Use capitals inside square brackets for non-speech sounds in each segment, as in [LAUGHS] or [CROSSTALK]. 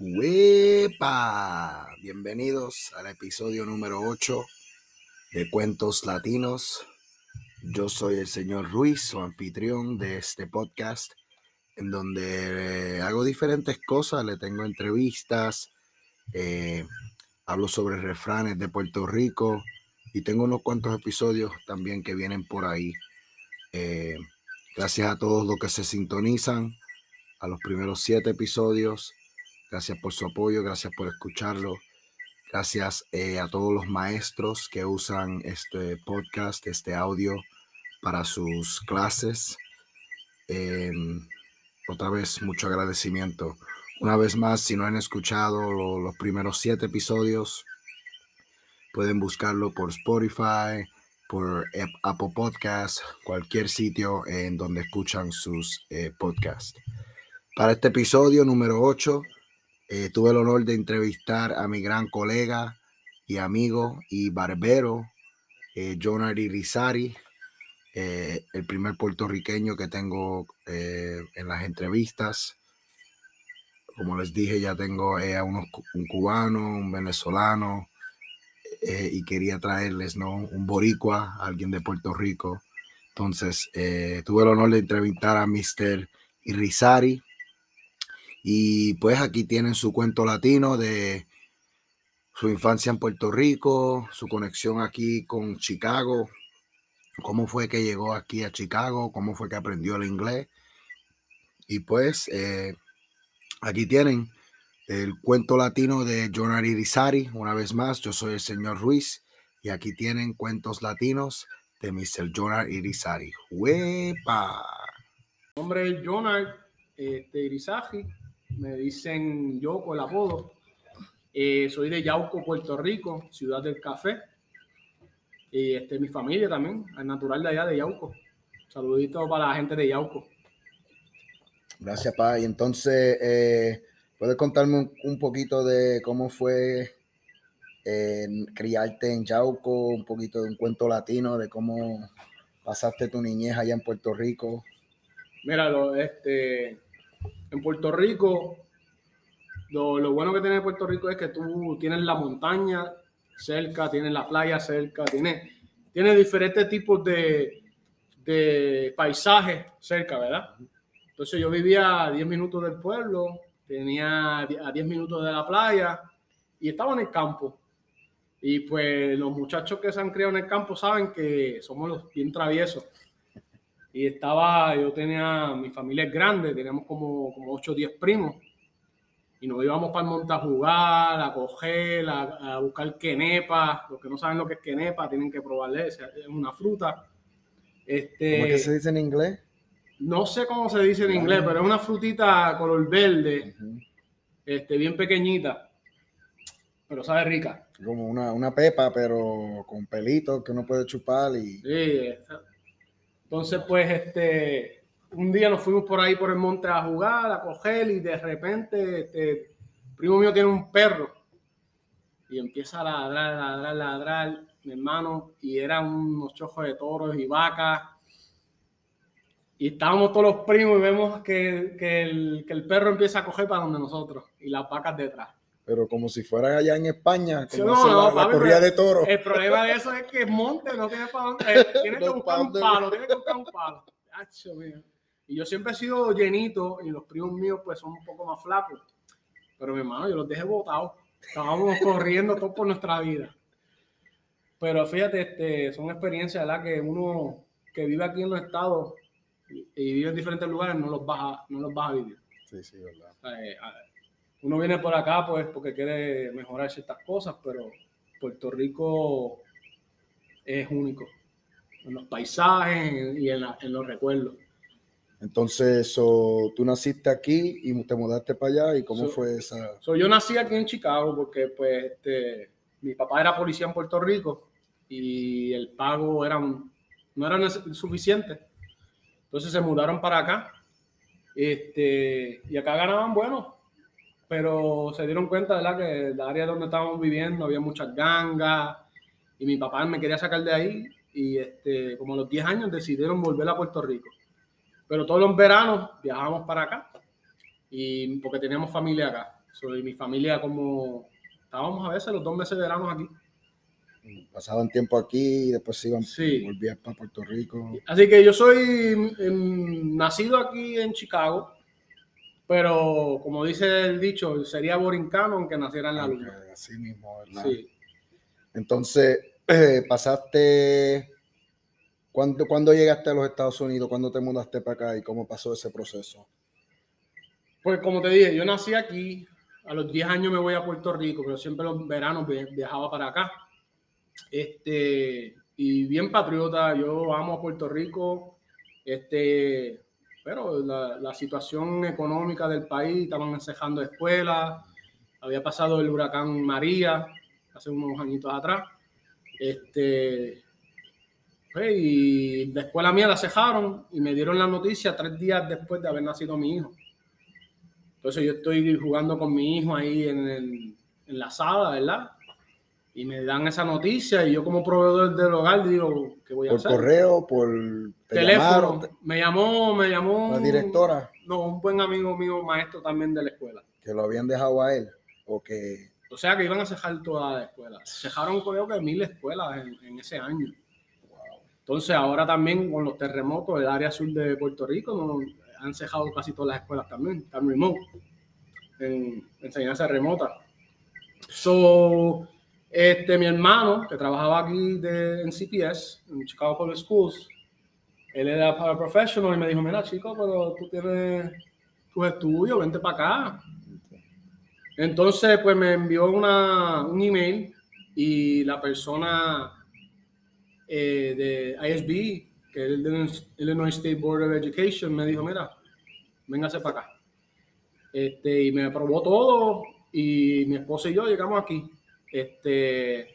¡Wepa! Bienvenidos al episodio número 8 de Cuentos Latinos. Yo soy el señor Ruiz, su anfitrión de este podcast, en donde eh, hago diferentes cosas, le tengo entrevistas, eh, hablo sobre refranes de Puerto Rico y tengo unos cuantos episodios también que vienen por ahí. Eh, gracias a todos los que se sintonizan, a los primeros siete episodios Gracias por su apoyo, gracias por escucharlo. Gracias eh, a todos los maestros que usan este podcast, este audio para sus clases. Em, otra vez, mucho agradecimiento. Una vez más, si no han escuchado los primeros siete episodios, pueden buscarlo por Spotify, por Apple Podcasts, cualquier sitio en donde escuchan sus eh, podcasts. Para este episodio número 8, eh, tuve el honor de entrevistar a mi gran colega y amigo y barbero, eh, Rizari, eh, el primer puertorriqueño que tengo eh, en las entrevistas. Como les dije, ya tengo a unos, un cubano, un venezolano, y quería traerles ¿no? un boricua, alguien de Puerto Rico. Entonces, tuve el honor de entrevistar a Mr. Irizarry y pues aquí tienen su cuento latino de su infancia en Puerto Rico, su conexión aquí con Chicago, cómo fue que llegó aquí a Chicago, cómo fue que aprendió el inglés. Y pues eh, aquí tienen el cuento latino de John Irizarry. Una vez más, yo soy el señor Ruiz y aquí tienen cuentos latinos de Mr. Jonar Irizarry. ¡Huepa! Nombre es este, me dicen yo con el apodo. Eh, soy de Yauco, Puerto Rico, ciudad del café. Y este, mi familia también, al natural de allá de Yauco. Saludito para la gente de Yauco. Gracias, Pa. Y entonces, eh, ¿puedes contarme un, poquito de cómo fue eh, criarte en Yauco? Un poquito de un cuento latino, de cómo pasaste tu niñez allá en Puerto Rico. Míralo, este, en Puerto Rico, lo, bueno que tiene Puerto Rico es que tú tienes la montaña cerca, tienes la playa cerca, tienes, tienes diferentes tipos de, de paisajes cerca, ¿verdad? Entonces yo vivía a 10 minutos del pueblo, tenía a 10 minutos de la playa y estaba en el campo. Y pues los muchachos que se han criado en el campo saben que somos los bien traviesos. Y estaba, yo tenía, mi familia es grande, teníamos como, como 8 o 10 primos. Y nos íbamos para el monte a jugar, a coger, a, buscar quenepa. Los que no saben lo que es quenepa tienen que probarle, es una fruta. Este, ¿Cómo que se dice en inglés? No sé cómo se dice en inglés, pero es una frutita color verde, este, bien pequeñita, pero sabe rica. Como una, una pepa, pero con pelitos que uno puede chupar y... Sí, entonces, pues, este, un día nos fuimos por ahí por el monte a jugar, a coger, y de repente, este, primo mío tiene un perro y empieza a ladrar, ladrar, ladrar, mi hermano, y eran unos chojos de toros y vacas. Y estábamos todos los primos y vemos que, que, el, que el perro empieza a coger para donde nosotros y las vacas detrás pero como si fuera allá en España, como no, la, corrida de toros. El problema de eso es que es monte, no tiene para dónde, eh, [LAUGHS] tiene que buscar un palo, tiene que buscar un palo. Y yo siempre he sido llenito y los primos míos pues son un poco más flacos. Pero mi hermano, yo los dejé botados. Estábamos [LAUGHS] corriendo todo por nuestra vida. Pero fíjate, este, son experiencias ¿verdad? que uno que vive aquí en los estados y, vive en diferentes lugares no los vas a, no los vas a vivir. Sí, sí, verdad. Eh, uno viene por acá pues porque quiere mejorar ciertas cosas, pero Puerto Rico es único en los paisajes y en, los recuerdos. Entonces, tú naciste aquí y te mudaste para allá y cómo fue esa. yo nací aquí en Chicago porque pues este, mi papá era policía en Puerto Rico y el pago era no era suficiente. Entonces se mudaron para acá. Este, y acá ganaban bueno, pero se dieron cuenta, ¿verdad? Que el área donde estábamos viviendo había muchas gangas y mi papá me quería sacar de ahí y este, como a los 10 años decidieron volver a Puerto Rico. Pero todos los veranos viajábamos para acá y porque teníamos familia acá. Soy mi familia como estábamos a veces los dos meses de verano aquí. Pasaban tiempo aquí y después se iban, Sí. volvían para Puerto Rico. Así que yo soy em, nacido aquí en Chicago, pero como dice el dicho, sería borincano aunque naciera en la luna. Así mismo, ¿verdad? Sí. Entonces, eh, pasaste. ¿cuándo, ¿Cuándo llegaste a los Estados Unidos? ¿Cuándo te mudaste para acá y cómo pasó ese proceso? Pues como te dije, yo nací aquí, a los 10 años me voy a Puerto Rico, pero siempre los veranos vi- viajaba para acá. Este, y bien patriota, yo amo a Puerto Rico, este, pero la, situación económica del país, estaban cejando escuelas, había pasado el huracán María hace unos añitos atrás, este, pues, y la escuela mía la cejaron y me dieron la noticia tres días después de haber nacido mi hijo. Entonces yo estoy jugando con mi hijo ahí en, el- en la sala, ¿verdad? Y me dan esa noticia y yo como proveedor del hogar digo, ¿qué voy a ¿Por hacer? correo? ¿Por te Teléfono. llamaron? te- Me llamó, me llamó. ¿La directora? No, un buen amigo mío, maestro también de la escuela. ¿Que lo habían dejado a él? ¿O que O sea que iban a cejar toda la escuela. Cejaron creo que mil escuelas en, en ese año. Entonces ahora también con los terremotos, el área sur de Puerto Rico, no, han cejado casi todas las escuelas también, están remote, en enseñanza remota. So, este, mi hermano, que trabajaba aquí de, en CPS, en Chicago Public Schools, él era para professional y me dijo, mira chico, pero tú tienes tus estudios, vente para acá. Entonces, pues me envió una, un email y la persona eh, de ISB, que es el Illinois State Board of Education, me dijo, mira, véngase para acá. Este, y me aprobó todo y mi esposa y yo llegamos aquí. Este,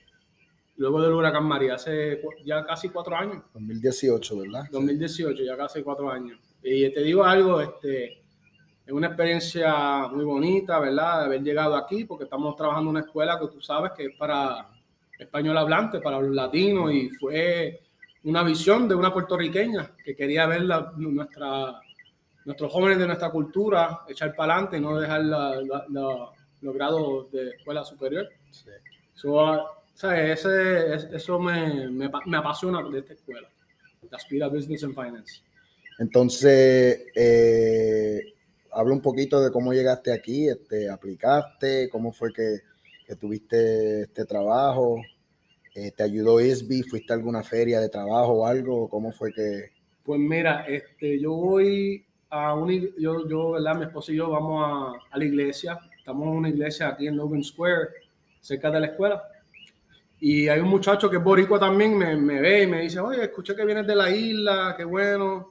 luego del huracán María, hace ya casi cuatro años. 2018, ¿verdad? 2018, ya casi cuatro años. Y te digo algo, este, es una experiencia muy bonita, ¿verdad? De haber llegado aquí, porque estamos trabajando en una escuela que tú sabes que es para español hablante, para los latinos, y fue una visión de una puertorriqueña que quería ver la- nuestra, nuestros jóvenes de nuestra cultura echar para adelante y no dejar los grados de escuela superior. Sí. So, ah, ¿sabes? Ese, es- eso me, me, me apasiona de esta escuela, la Aspira Business and Finance. Entonces, eh, habla un poquito de cómo llegaste aquí, este, aplicaste, cómo fue que, que tuviste este trabajo, eh, te ayudó ISBI, fuiste a alguna feria de trabajo o algo, cómo fue que... Pues mira, este, yo voy a una, yo, yo, ¿verdad? Mi esposa y yo vamos a, a la iglesia, estamos en una iglesia aquí en Logan Square, cerca de la escuela. Y hay un muchacho que es boricua también, me, me ve y me dice, oye, escuché que vienes de la isla, qué bueno.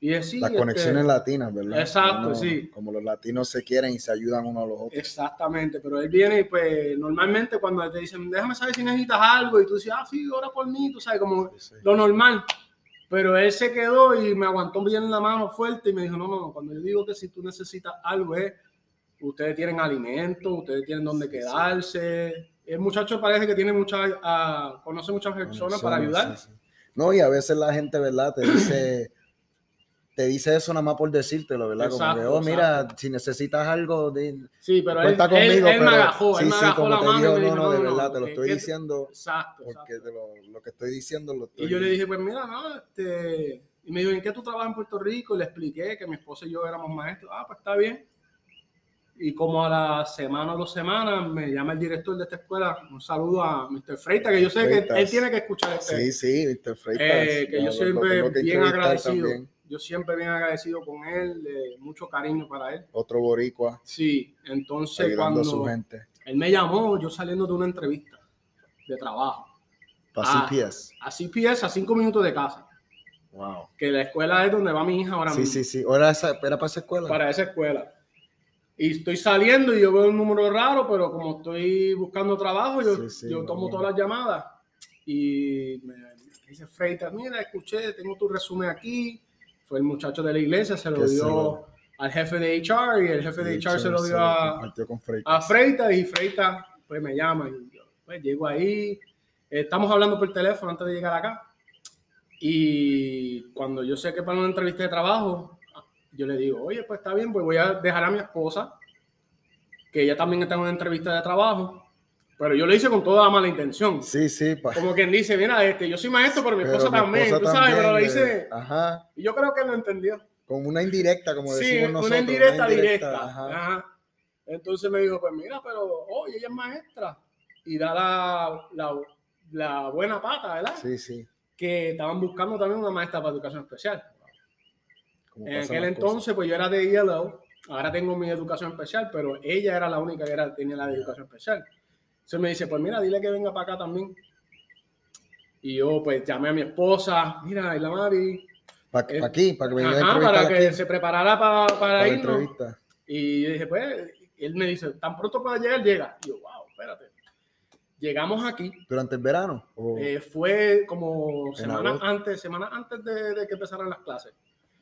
Y es sí, Las este, conexiones latinas, ¿verdad? Exacto, Uno- sí. Como los latinos se quieren y se ayudan unos a los otros. Exactamente, pero él viene y pues normalmente cuando te dicen, déjame saber si necesitas algo y tú dices, ah, sí, ora por mí, tú sabes, como Sí. lo normal. Pero él se quedó y me aguantó bien la mano fuerte y me dijo, no, no, no, cuando yo digo que si tú necesitas algo es, ustedes tienen alimento, ustedes tienen sí. quedarse. El muchacho parece que tiene muchas, ah, conoce muchas personas para ayudar. sí, sí. No, y a veces la gente, ¿verdad? Te dice, [COUGHS] te dice eso nada más por decírtelo, ¿verdad? Como que, oh, mira, exacto. si necesitas algo, di- Sí, pero él, cuenta él- conmigo, él me pero agajó, él sí, me sí, como la te digo, no, no, de no, verdad, te lo ¿qué- estoy diciendo Exacto, porque exacto. te lo, lo que estoy diciendo lo estoy... Y yo le dije, pues mira, no, este, y me dijo, ¿en qué tú trabajas en Puerto Rico? Y le expliqué que mi esposa y yo éramos maestros. Ah, pues está bien. Y como a la semana o dos semanas me llama el director de esta escuela, un saludo a Mr. Freita, que yo sé que él tiene que escuchar este, Sí, sí, Mr. Freitas. eh, que yo siempre que bien agradecido. también. Yo siempre bien agradecido con él, eh, mucho cariño para él. Otro boricua, Sí, entonces ayudando a su cuando gente. él me llamó, yo saliendo de una entrevista de trabajo, Para Ah. CPS. a CPS, a cinco minutos de casa, Wow. que la escuela es donde va mi hija ahora Sí, mismo. sí, sí. ¿Era, esa, ¿Era para esa escuela? para esa escuela. Y estoy saliendo y yo veo un número raro, pero como estoy buscando trabajo, yo, Sí, sí, yo tomo todas las llamadas. Y me dice Freitas, mira, escuché, tengo tu resumen aquí. Fue el muchacho de la iglesia, se lo dio al jefe de HR y el jefe de De HR se lo dio a, Freitas. a Freitas y Freitas pues me llama y yo pues llego ahí. Estamos hablando por teléfono antes de llegar acá. Y cuando yo sé que para una entrevista de trabajo, yo le digo, oye, pues está bien, pues voy a dejar a mi esposa que ella también está en una entrevista de trabajo, pero yo lo hice con toda la mala intención. Sí, sí. pa- Como quien dice, mira, este, yo soy maestro, pero mi pero esposa mi también, esposa tú sabes, pero lo hice... eh, Ajá. Y yo creo que lo entendió. Con una indirecta, como Sí, decimos nosotros. una indirecta directa. ajá. Ajá. Entonces me dijo, pues mira, pero oye, ella es maestra. Y da la, la, la buena pata, ¿verdad? Sí, sí. Que estaban buscando también una maestra para educación especial. En aquel entonces, pues yo era de ILO, ahora tengo mi educación especial, pero ella era la única que era, tenía la de educación especial. Entonces me dice, pues mira, dile que venga para acá también. Y yo pues llamé a mi esposa, mira, y la Mari, Para Eh, aquí, para que me ajá, para aquí, que se preparara pa- para, para irnos. entrevista. Y yo dije, pues, él me dice, tan pronto pueda llegar, llega. Y yo, wow, espérate. Llegamos aquí, ¿Durante el verano? O- eh, fue como semanas agosto. antes, semanas antes de, de que empezaran las clases.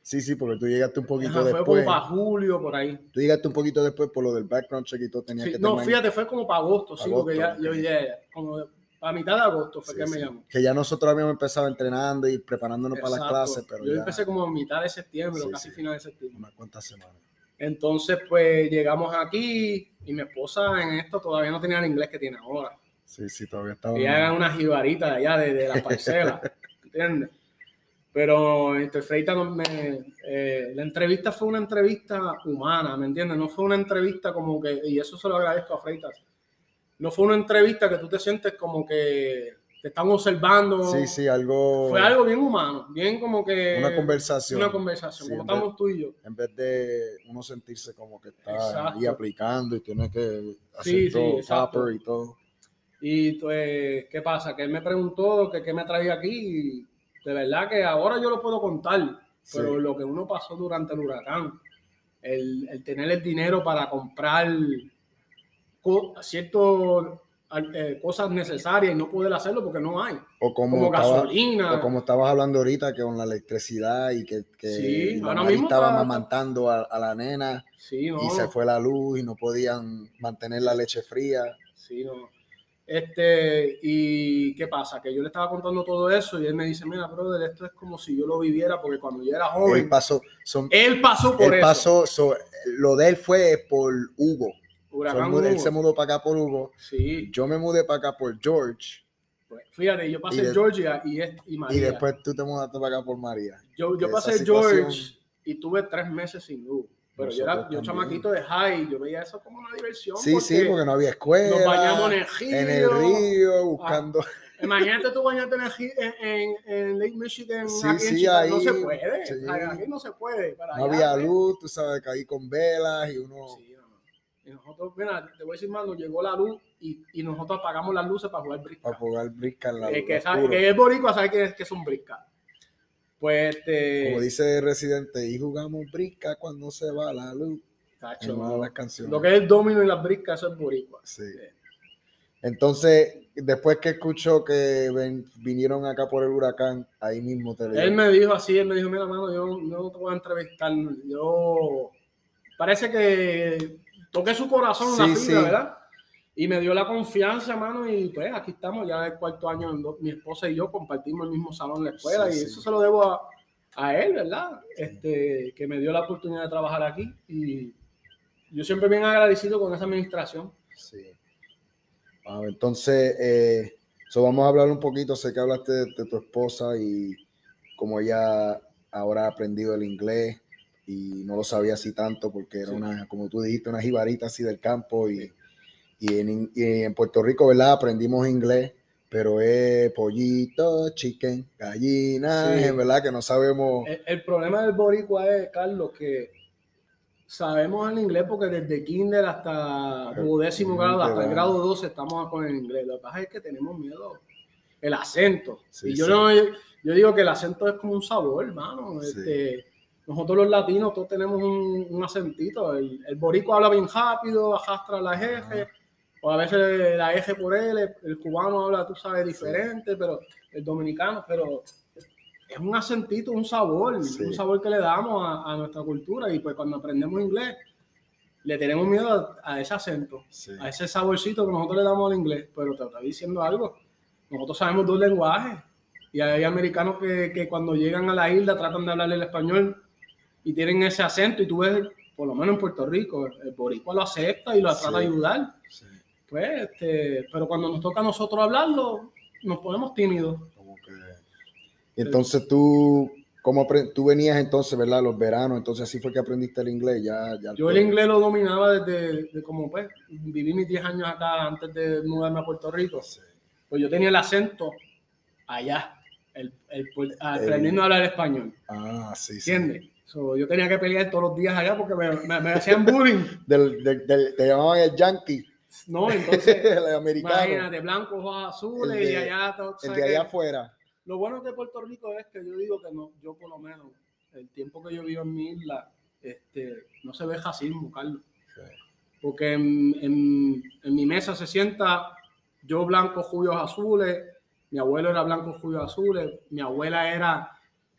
Sí, sí, porque tú llegaste un poquito Ajá, fue después. como para julio, por ahí. Tú llegaste un poquito después por lo del background check y todo. Tenía Sí, que no, fíjate, fue como para agosto, sí, Agosto, porque ya, yo ya, como a mitad de agosto fue Sí, que sí. me llamó. Que ya nosotros habíamos empezado entrenando y preparándonos para las clases, pero yo ya empecé como a mitad de septiembre, o casi final de septiembre. unas cuantas semanas. Entonces, pues llegamos aquí y mi esposa en esto todavía no tenía el inglés que tiene ahora. Sí, sí, todavía estaba. Ella era una jibarita de allá, de, de la [LAUGHS] parcela, ¿entiendes? Pero este, Freita me, eh, la entrevista fue una entrevista humana, ¿me entiendes? No fue una entrevista como que, y eso se lo agradezco a Freitas, no fue una entrevista que tú te sientes como que te están observando. Sí, sí, algo. Fue algo bien humano, bien como que... Una conversación. Una conversación, Sí, como en vez- estamos tú y yo. En vez de uno sentirse como que está Exacto. ahí aplicando y tiene que hacer Sí, sí, todo exacto. proper y todo. Y pues, ¿qué pasa? Que él me preguntó que qué me traía aquí. De verdad que ahora yo lo puedo contar, Sí. pero lo que uno pasó durante el huracán, el, el tener el dinero para comprar co- ciertas eh, cosas necesarias y no poder hacerlo porque no hay, O como, como estaba- gasolina. o como estabas hablando ahorita, que con la electricidad y que, que Sí, la ahora estaba está- amamantando a, a la nena Sí, no. y se fue la luz y no podían mantener la leche fría. Sí, no. Este, y qué pasa, que yo le estaba contando todo eso y él me dice, mira, brother, esto es como si yo lo viviera, porque cuando yo era joven, Él pasó, son, él pasó por él eso. pasó, so- lo de él fue por Hugo. So, Huracán él, Hugo. se mudó para acá por Hugo. Sí, Yo me mudé para acá por George. pues, fíjate, yo pasé de- Georgia y, y María. Y después tú te mudaste para acá por María. yo, yo pasé George y tuve tres meses sin luz. Pero yo era yo chamaquito de high, yo veía eso como una diversión. Sí, sí, porque no había escuela. nos bañamos en el río. en el río, buscando. Imagínate tú bañarte en, el en, en- en Lake Michigan, Sí, aquí en sí, no ahí, se puede. sí. Aquí no se puede. para no allá, había pues. luz, tú sabes, ahí con velas y uno. Sí, no, no. Y nosotros, mira, te voy a decir más, nos llegó la luz y, y nosotros apagamos las luces para jugar brisca. Para jugar brisca en la El luz. que, sabe, que es boricua sabe que es, que es un brisca. Pues, este... Como dice Residente, y jugamos brisca cuando se va la luz. tacho, las canciones. lo que es el domino y las briscas, eso es boricua. Sí. Entonces, después que escuchó que ven- vinieron acá por el huracán, ahí mismo te Él me dijo así, él me dijo, mira, mano, yo, yo no te voy a entrevistar. Yo... Parece que toqué su corazón la Sí, fibra, sí. ¿verdad? Y me dio la confianza, mano, y pues aquí estamos, ya el cuarto año, mi esposa y yo compartimos el mismo salón en la escuela, Sí, y sí. eso se lo debo a, a él, ¿verdad? Este, que me dio la oportunidad de trabajar aquí, y yo siempre bien agradecido con esa administración. Sí. Ah, entonces, eh, so vamos a hablar un poquito. Sé que hablaste de, de tu esposa y cómo ella ahora ha aprendido el inglés y no lo sabía así tanto porque era una, como tú dijiste, una jibarita así del campo y, y, en, y en Puerto Rico, ¿verdad? Aprendimos inglés, pero es pollito, chicken, gallina, Sí. verdad que no sabemos. El, el problema del boricua es, Carlos, que sabemos el inglés porque desde kinder hasta duodécimo grado, hasta el grado 12 estamos con el inglés. Lo que pasa es que tenemos miedo. El acento. Sí, y yo sí. no yo digo que el acento es como un sabor, hermano. Sí. Este, nosotros los latinos todos tenemos un, un acentito. El, el boricua habla bien rápido, arrastra la eje, o a veces la eje por él, el, el cubano habla, tú sabes, diferente, pero el dominicano, pero es un acentito, un sabor, Sí. un sabor que le damos a, a nuestra cultura y pues cuando aprendemos inglés le tenemos miedo a, a ese acento, Sí. a ese saborcito que nosotros le damos al inglés, pero te estoy diciendo algo, nosotros sabemos dos lenguajes y hay americanos que, que cuando llegan a la isla tratan de hablarle el español y tienen ese acento y tú ves por lo menos en Puerto Rico, el boricua lo acepta y lo Sí. trata de ayudar. Sí, Pues, este, pero cuando nos toca a nosotros hablarlo, nos ponemos tímidos. que... Entonces tú, ¿cómo tú venías entonces, verdad, los veranos? Entonces así fue que aprendiste el inglés, ya... ya Yo el inglés lo dominaba desde de como pues, viví mis 10 años acá antes de mudarme a Puerto Rico. Sí. Pues yo tenía el acento allá, el, el, El- aprendiendo a hablar español. Ah, sí, sí. ¿Entiendes? So, yo tenía que pelear todos los días allá porque me, me- me hacían bullying. [LAUGHS] Del, del- del- te llamaban el yankee, No, entonces, [LAUGHS] el americano, imagínate, blancos, ojos azules de- y allá. todo, el ¿sabes de allá afuera. Lo bueno de Puerto Rico es que yo digo que no, yo por lo menos, el tiempo que yo vivo en mi isla, este, no se ve racismo, Carlos. Porque en, en- en mi mesa se sienta yo blanco, judíos azules, mi abuelo era blanco, judíos azules, mi abuela era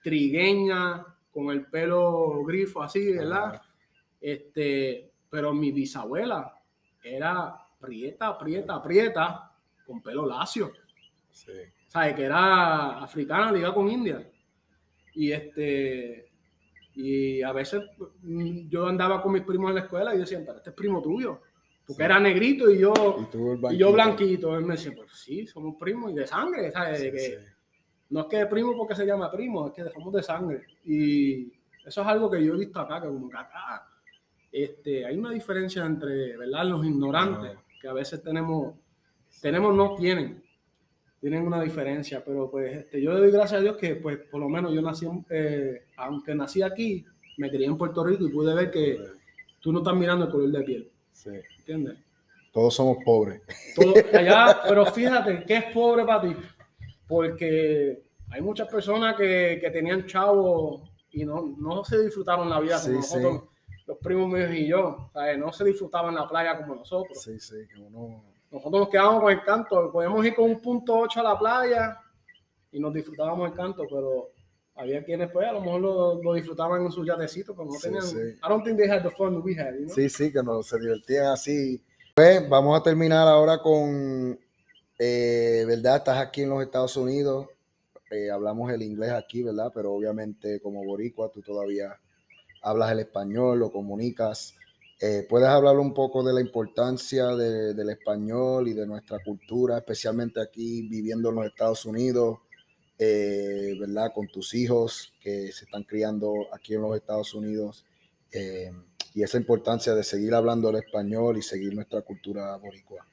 trigueña, con el pelo grifo así, ¿verdad? Ajá. Este, pero mi bisabuela era prieta, prieta, prieta, con pelo lacio. Sí. ¿sabes? Que era africana ligada con India. Y este y a veces mm, yo andaba con mis primos en la escuela y yo decía, pero este es primo tuyo. Porque Sí. era negrito y yo, Y y yo blanquito. Él me decía, pues sí, somos primos y de sangre, ¿sabes? Sí, De que. No es que primo porque se llama primo, es que somos de sangre. Y eso es algo que yo he visto acá, que como que acá este, hay una diferencia entre, ¿verdad? Los ignorantes, que a veces tenemos, tenemos, no tienen, tienen una diferencia, pero pues este, yo le doy gracias a Dios que pues por lo menos yo nací, eh, aunque nací aquí, me crié en Puerto Rico y pude ver que tú no estás mirando el color de piel, Sí. ¿entiendes? Todos somos pobres. Todo [LAUGHS] allá, pero fíjate, ¿qué es pobre para ti? Porque hay muchas personas que, que tenían chavos y no, no se disfrutaron la vida como Sí, nosotros, los primos míos y yo, ¿sabes? no se disfrutaban la playa como nosotros. Sí, sí, que uno... Nosotros nos quedábamos con el canto, podíamos ir con un punto 8 a la playa y nos disfrutábamos el canto, pero había quienes pues a lo mejor lo, lo disfrutaban en sus yatecitos, pero no Sí, tenían... sí. I don't think they had the fun we had, you know? Sí, sí, que nos se divertían así. Pues vamos a terminar ahora con, eh, ¿verdad? Estás aquí en los Estados Unidos, eh, hablamos el inglés aquí, ¿verdad? Pero obviamente como boricua tú todavía hablas el español, lo comunicas. Eh, ¿Puedes hablar un poco de la importancia de- del español y de nuestra cultura, especialmente aquí viviendo en los Estados Unidos, eh, ¿verdad? Con tus hijos que se están criando aquí en los Estados Unidos. eh, y esa importancia de seguir hablando el español y seguir nuestra cultura boricua.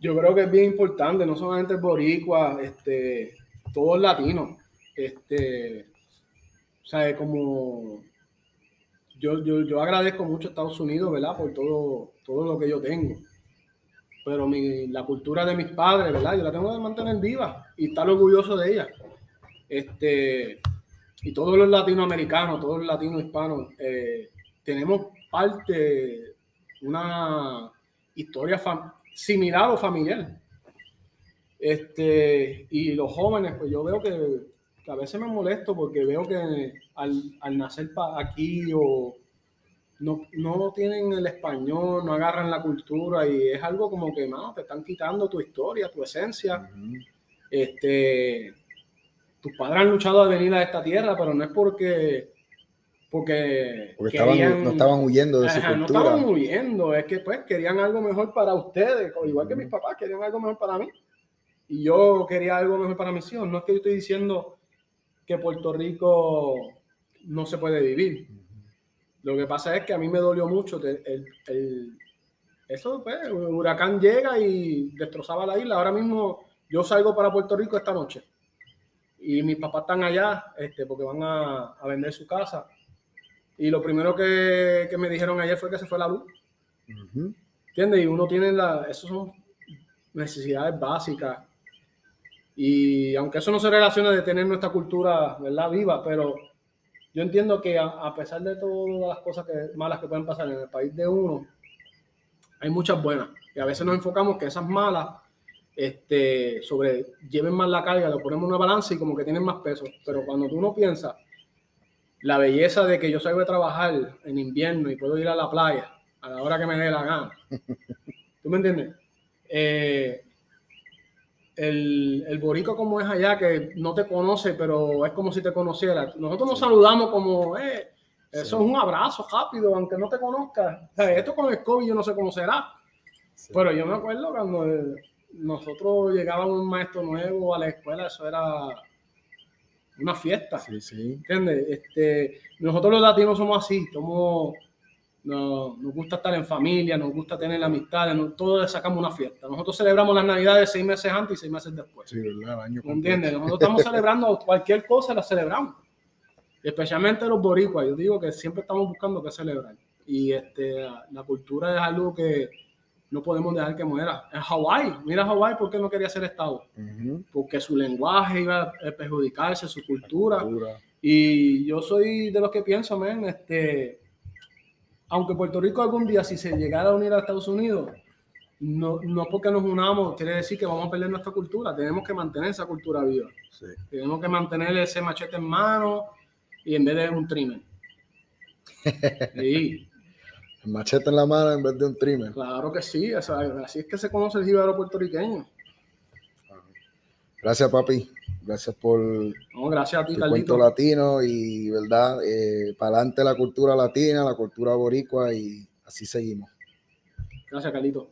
Yo creo que es bien importante, no solamente boricua, este, todos latinos. Este, o sea, como yo, yo, yo agradezco mucho a Estados Unidos, ¿verdad? Por todo, todo lo que yo tengo. Pero mi, la cultura de mis padres, ¿verdad? Yo la tengo que mantener viva y estar orgulloso de ella. Este, y todos los latinoamericanos, todos los latinos hispanos, eh, tenemos parte, una historia similar o familiar. Este, y los jóvenes, pues yo veo que, que a veces me molesto porque veo que al, al nacer aquí o no, no tienen el español, no agarran la cultura y es algo como que no, te están quitando tu historia, tu esencia. Este, tus padres han luchado a venir a esta tierra, pero no es porque porque, Porque estaban, no estaban huyendo de su Ajá, no cultura. estaban huyendo, es que pues querían algo mejor para ustedes, igual que mis papás querían algo mejor para mí. Y yo quería algo mejor para mis hijos. No es que yo estoy diciendo que Puerto Rico no se puede vivir. Lo que pasa es que a mí me dolió mucho el, el- eso, pues, el huracán llega y destrozaba la isla. Ahora mismo yo salgo para Puerto Rico esta noche y mis papás están allá este, porque van a, a vender su casa. Y lo primero que, que me dijeron ayer fue que se fue la luz. ¿Entiendes? Y uno tiene la, eso son necesidades básicas. Y aunque eso no se relaciona de tener nuestra cultura, ¿verdad? Viva, pero yo entiendo que a, a pesar de todas las cosas que, malas que pueden pasar en el país de uno, hay muchas buenas. Y a veces nos enfocamos que esas malas este, sobre, lleven más la carga, lo ponemos en una balanza y como que tienen más peso. Pero cuando tú no piensas la belleza de que yo salgo de trabajar en invierno y puedo ir a la playa a la hora que me dé la gana. [LAUGHS] ¿Tú me entiendes? Eh, el, el borico como es allá, que no te conoce, pero es como si te conociera. Nosotros nos saludamos como, eh, Eso es un abrazo rápido, aunque no te. O sea, esto con el COVID yo no sé cómo será. Pero yo me acuerdo cuando nosotros llegábamos un maestro nuevo a la escuela, eso era una fiesta. Sí, sí. ¿Entiendes? Este, nosotros los latinos somos así, somos, nos, nos gusta estar en familia, nos gusta tener amistades, nos, todos sacamos una fiesta. Nosotros celebramos las navidades seis meses antes y seis meses después. Sí, ¿verdad? El año ¿Me entiendes? Nosotros estamos [LAUGHS] celebrando cualquier cosa, la celebramos. Especialmente los boricuas, yo digo que siempre estamos buscando qué celebrar. Y este, la cultura es algo que no podemos dejar que muera. En Hawái, mira Hawái, ¿por qué no quería ser Estado? Ujú. Porque su lenguaje iba a perjudicarse, su cultura. Cultura. Y yo soy de los que pienso, men, este, aunque Puerto Rico algún día, si se llegara a unir a Estados Unidos, no, no porque nos unamos, quiere decir que vamos a perder nuestra cultura. Tenemos que mantener esa cultura viva. Sí. Tenemos que mantener ese machete en mano y en vez de un trimmer. [LAUGHS] Sí, El machete en la mano en vez de un trimmer. claro que sí. o sea, así es que se conoce el jíbaro puertorriqueño. Gracias, papi. Gracias por No, gracias a ti, tu cuento latino y, ¿verdad? para adelante la cultura latina, la cultura boricua y así seguimos. Gracias, Carlito.